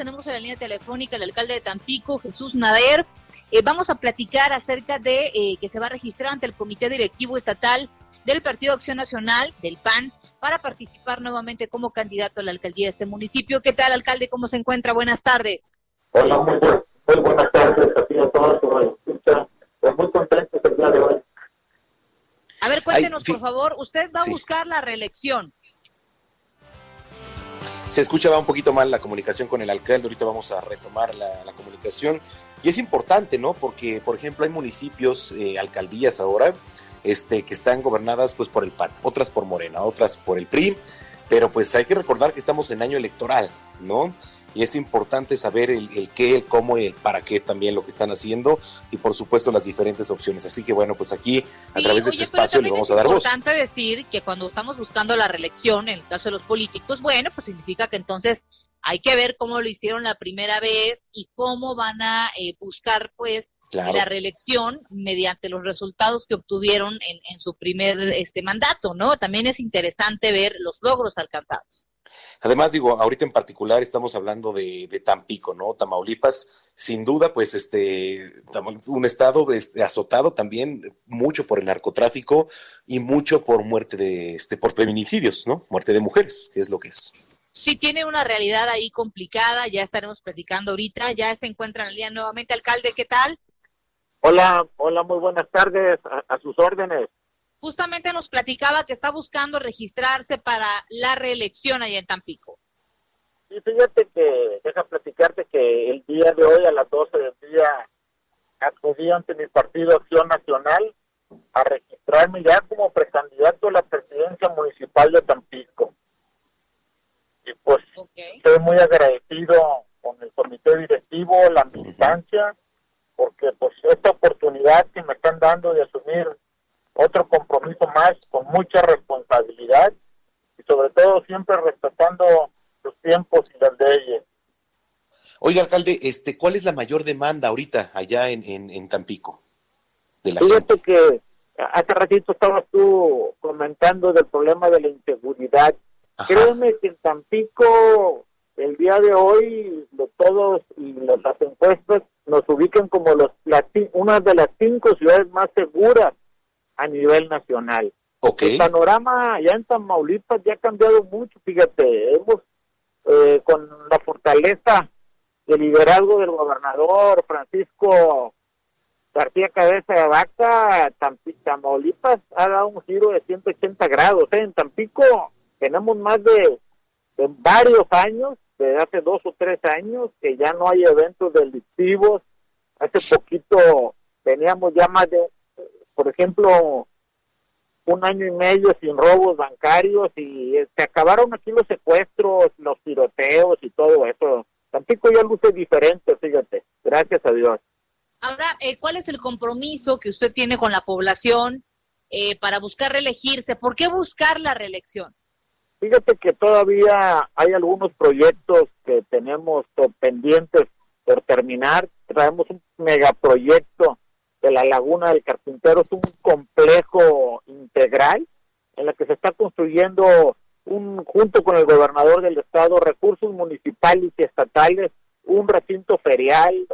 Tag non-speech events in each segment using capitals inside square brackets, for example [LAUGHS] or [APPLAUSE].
Tenemos en la línea telefónica el alcalde de Tampico, Jesús Nader. Eh, vamos a platicar acerca de eh, que se va a registrar ante el Comité Directivo Estatal del Partido Acción Nacional, del PAN, para participar nuevamente como candidato a la alcaldía de este municipio. ¿Qué tal, alcalde? ¿Cómo se encuentra? Buenas tardes. Hola, muy, muy buenas tardes a ti a todos. Pues muy contentos el día de hoy. A ver, cuéntenos, por favor, usted va a buscar la reelección. Se escuchaba un poquito mal la comunicación con el alcalde, ahorita vamos a retomar la, comunicación. Y es importante, ¿no? Porque, por ejemplo, hay municipios, eh, alcaldías ahora, este, que están gobernadas pues por el PAN, otras por Morena, otras por el PRI, pero pues hay que recordar que estamos en año electoral, ¿no? Y es importante saber el, qué, el cómo y el para qué también lo que están haciendo y por supuesto las diferentes opciones. Así que bueno, pues aquí a través de este espacio le vamos a dar voz. Es importante decir que cuando estamos buscando la reelección, en el caso de los políticos, bueno, pues significa que entonces hay que ver cómo lo hicieron la primera vez y cómo van a eh, buscar pues la reelección mediante los resultados que obtuvieron en, en su primer este mandato, ¿no? También es interesante ver los logros alcanzados. Además, digo, ahorita en particular estamos hablando de, Tampico, ¿no? Tamaulipas, sin duda, pues este, un estado este, azotado también mucho por el narcotráfico y mucho por muerte de, este, por feminicidios, ¿no? Muerte de mujeres, que es lo que es. Sí, tiene una realidad ahí complicada, ya estaremos platicando ahorita, ya se encuentra en el día nuevamente. Alcalde, ¿qué tal? Hola, hola, muy buenas tardes, a sus órdenes justamente nos platicaba que está buscando registrarse para la reelección allá en Tampico. Sí, fíjate que, deja platicarte que el día de hoy a las 12 del día acudí ante mi partido Acción Nacional a registrarme ya como precandidato a la presidencia municipal de Tampico. Y pues estoy muy agradecido con el comité directivo, la militancia, porque pues esta oportunidad que me están dando de asumir otro compromiso más con mucha responsabilidad y sobre todo siempre respetando los tiempos y las leyes. Oiga, alcalde, este, ¿cuál es la mayor demanda ahorita allá en, en, Tampico? De la Fíjate que hace ratito estabas tú comentando del problema de la inseguridad. Créeme que en Tampico el día de hoy de todos y las encuestas nos ubican como los, una de las cinco ciudades más seguras a nivel nacional. El panorama ya en Tamaulipas ya ha cambiado mucho, fíjate, hemos eh, con la fortaleza del liderazgo del gobernador Francisco García Cabeza de Vaca, Tamaulipas ha dado un giro de 180 grados. ¿eh? En Tampico tenemos más de, de, varios años, de hace dos o tres años, que ya no hay eventos delictivos. Hace poquito teníamos ya más de por ejemplo, un año y medio sin robos bancarios y se este, acabaron aquí los secuestros, los tiroteos y todo eso. Tampico ya luce diferente, fíjate, gracias a Dios. Ahora, eh, ¿cuál es el compromiso que usted tiene con la población eh, para buscar reelegirse? ¿Por qué buscar la reelección? Fíjate que todavía hay algunos proyectos que tenemos pendientes por terminar. Traemos un megaproyecto de la Laguna del Carpintero es un complejo integral en la que se está construyendo un junto con el gobernador del estado recursos municipales y estatales, un recinto ferial,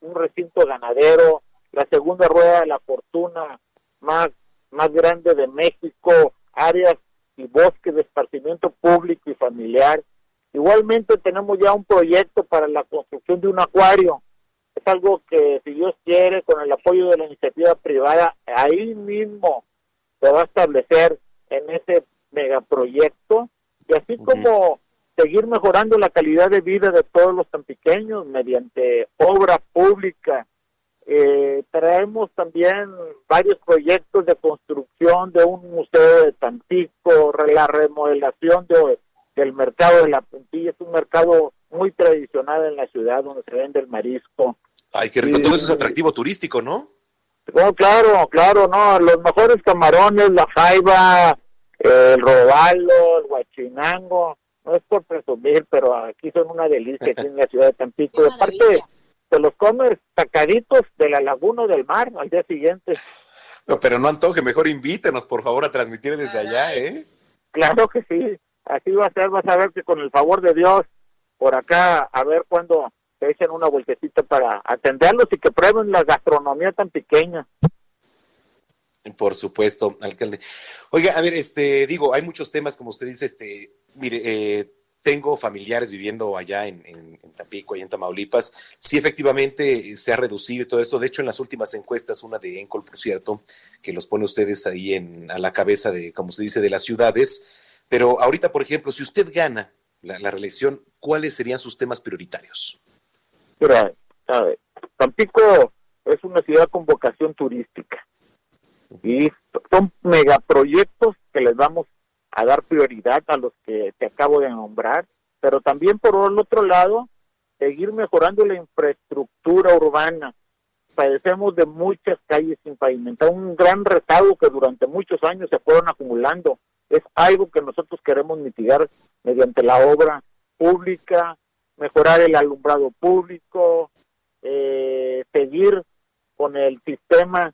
un recinto ganadero, la segunda rueda de la fortuna más más grande de México, áreas y bosques de esparcimiento público y familiar. Igualmente tenemos ya un proyecto para la construcción de un acuario es algo que, si Dios quiere, con el apoyo de la iniciativa privada, ahí mismo se va a establecer en ese megaproyecto y así como seguir mejorando la calidad de vida de todos los tan pequeños mediante obra pública. Eh, traemos también varios proyectos de construcción de un museo de Tampico, la remodelación de del mercado de la puntilla, es un mercado muy tradicional en la ciudad donde se vende el marisco. Ay, qué rico, todo eso es atractivo turístico, ¿no? Oh, claro, claro, no, los mejores camarones, la jaiba, el robalo, el guachinango, no es por presumir, pero aquí son una delicia aquí en la ciudad de Tampico. [LAUGHS] aparte, te los comes sacaditos de la laguna del mar al día siguiente. No, pero no antoje, mejor invítenos por favor a transmitir desde allá, ¿eh? Claro que sí, así va a ser, vas a ver que con el favor de Dios, por acá, a ver cuándo te echen una vueltecita para atenderlos y que prueben la gastronomía tan pequeña. Por supuesto, alcalde. Oiga, a ver, este, digo, hay muchos temas, como usted dice, este, mire, eh, tengo familiares viviendo allá en, en, Tampico y en Tamaulipas. Sí, efectivamente se ha reducido todo eso. De hecho, en las últimas encuestas, una de Encol, por cierto, que los pone ustedes ahí en, a la cabeza de, como se dice, de las ciudades. Pero ahorita, por ejemplo, si usted gana la, reelección, ¿cuáles serían sus temas prioritarios? Mira, Tampico es una ciudad con vocación turística y son megaproyectos que les vamos a dar prioridad a los que te acabo de nombrar, pero también por el otro lado, seguir mejorando la infraestructura urbana. Padecemos de muchas calles sin pavimentar, un gran rezago que durante muchos años se fueron acumulando. Es algo que nosotros queremos mitigar mediante la obra pública, mejorar el alumbrado público, eh, seguir con el sistema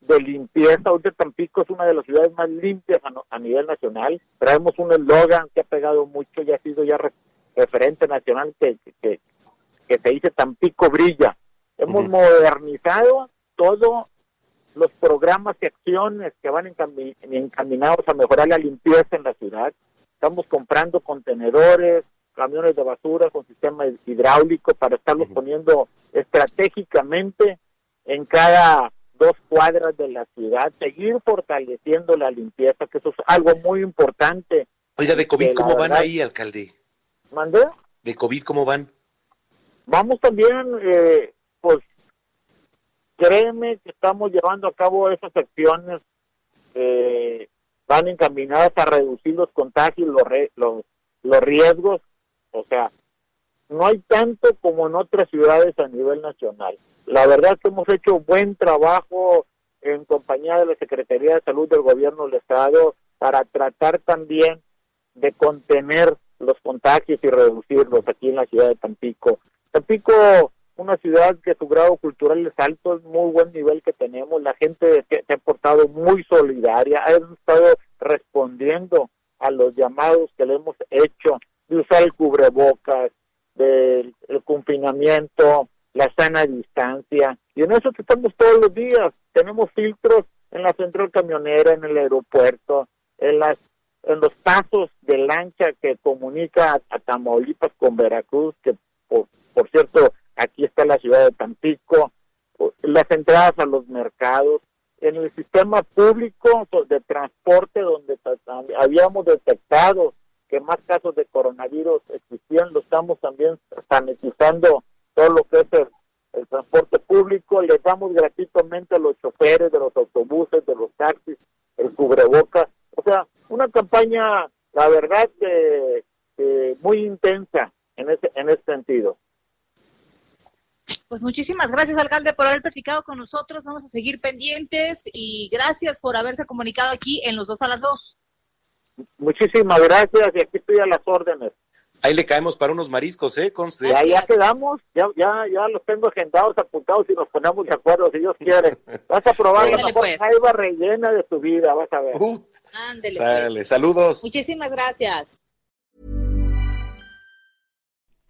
de limpieza. Ahorita Tampico es una de las ciudades más limpias a, nivel nacional. Traemos un eslogan que ha pegado mucho y ha sido ya referente nacional que, que, que, se dice Tampico brilla. Hemos modernizado todos los programas y acciones que van encaminados a mejorar la limpieza en la ciudad. Estamos comprando contenedores, camiones de basura con sistema hidráulico para estarlos poniendo estratégicamente en cada dos cuadras de la ciudad, seguir fortaleciendo la limpieza, que eso es algo muy importante. Oiga, de COVID, ¿cómo van ahí, alcalde? ¿Mandé? ¿De COVID cómo van? Vamos también, eh, pues, créeme que estamos llevando a cabo esas acciones que van encaminadas a reducir los contagios, los, los, los riesgos, o sea, no hay tanto como en otras ciudades a nivel nacional. La verdad es que hemos hecho buen trabajo en compañía de la Secretaría de Salud del Gobierno del Estado para tratar también de contener los contagios y reducirlos aquí en la ciudad de Tampico. Tampico, una ciudad que su grado cultural es alto, es muy buen nivel que tenemos, la gente se, ha portado muy solidaria, ha estado respondiendo a los llamados que le hemos hecho de usar el cubrebocas, del confinamiento, la sana distancia, y en eso estamos todos los días. Tenemos filtros en la central camionera, en el aeropuerto, en las en los pasos de lancha que comunica a, Tamaulipas con Veracruz, que por, por cierto aquí está la ciudad de Tampico, las entradas a los mercados, en el sistema público de transporte donde habíamos detectado que más casos de coronavirus existían, lo estamos también sanitizando todo lo que es el, transporte público, le damos gratuitamente a los choferes de los autobuses, de los taxis, el cubrebocas. O sea, una campaña, la verdad, que, muy intensa en ese, en ese sentido. Pues muchísimas gracias, alcalde, por haber platicado con nosotros. Vamos a seguir pendientes y gracias por haberse comunicado aquí en los dos a las dos. Muchísimas gracias y aquí estoy a las órdenes. Ahí le caemos para unos mariscos, ¿eh? Ya, ya quedamos, ya, ya, ya los tengo agendados, apuntados y nos ponemos de acuerdo si Dios quiere. [LAUGHS] Vas a probar la mejor pues. rellena de tu vida, vas a ver. Ándele, pues. saludos. Muchísimas gracias.